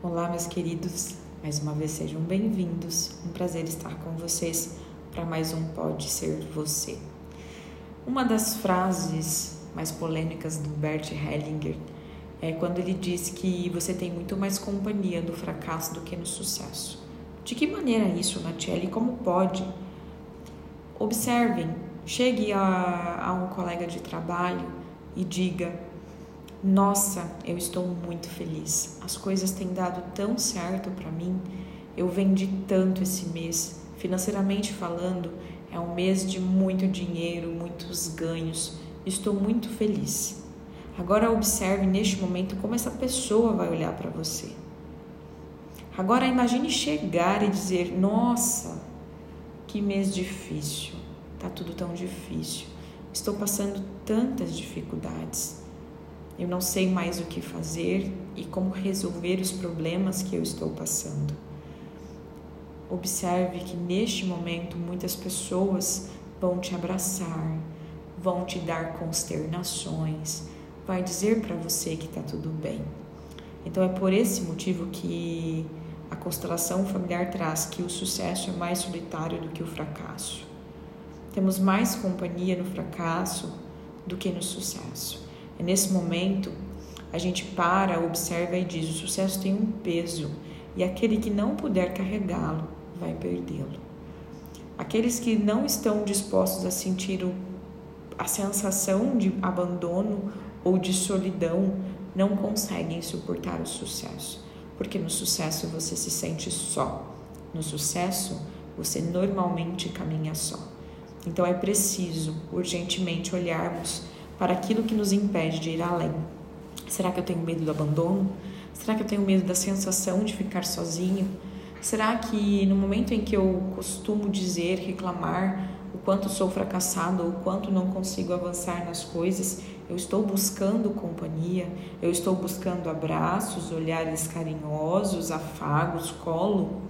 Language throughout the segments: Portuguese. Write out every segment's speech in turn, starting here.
Olá, meus queridos, mais uma vez sejam bem-vindos. Um prazer estar com vocês para mais um Pode Ser Você. Uma das frases mais polêmicas do Bert Hellinger é quando ele diz que você tem muito mais companhia no fracasso do que no sucesso. De que maneira isso, Natiele? Como pode? Observem, chegue a, a um colega de trabalho e diga: Nossa, eu estou muito feliz. As coisas têm dado tão certo para mim. Eu vendi tanto esse mês. Financeiramente falando, é um mês de muito dinheiro, muitos ganhos. Estou muito feliz. Agora observe neste momento como essa pessoa vai olhar para você. Agora imagine chegar e dizer: Nossa, que mês difícil. Tá tudo tão difícil. Estou passando tantas dificuldades. Eu não sei mais o que fazer e como resolver os problemas que eu estou passando. Observe que neste momento muitas pessoas vão te abraçar, vão te dar consternações, vai dizer para você que está tudo bem. Então é por esse motivo que a constelação familiar traz que o sucesso é mais solitário do que o fracasso. Temos mais companhia no fracasso do que no sucesso. É nesse momento a gente para, observa e diz: o sucesso tem um peso e aquele que não puder carregá-lo vai perdê-lo. Aqueles que não estão dispostos a sentir o, a sensação de abandono ou de solidão não conseguem suportar o sucesso porque no sucesso você se sente só. No sucesso, você normalmente caminha só. Então é preciso urgentemente olharmos para aquilo que nos impede de ir além. Será que eu tenho medo do abandono? Será que eu tenho medo da sensação de ficar sozinho? Será que no momento em que eu costumo dizer, reclamar o quanto sou fracassado ou o quanto não consigo avançar nas coisas, eu estou buscando companhia, eu estou buscando abraços, olhares carinhosos, afagos, colo.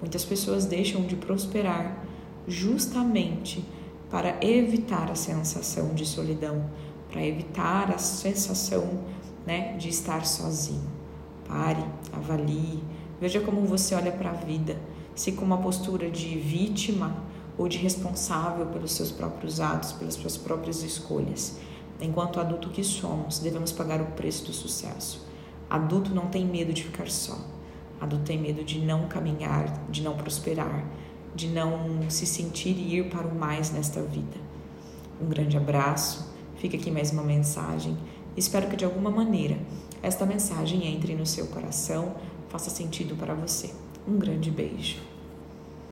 Muitas pessoas deixam de prosperar justamente para evitar a sensação de solidão, para evitar a sensação né, de estar sozinho. Pare, avalie, veja como você olha para a vida, se com uma postura de vítima ou de responsável pelos seus próprios atos, pelas suas próprias escolhas. Enquanto adulto que somos, devemos pagar o preço do sucesso. Adulto não tem medo de ficar só. Adulto tem medo de não caminhar, de não prosperar, de não se sentir e ir para o mais nesta vida. Um grande abraço. Fica aqui mais uma mensagem. Espero que de alguma maneira esta mensagem entre no seu coração, faça sentido para você. Um grande beijo.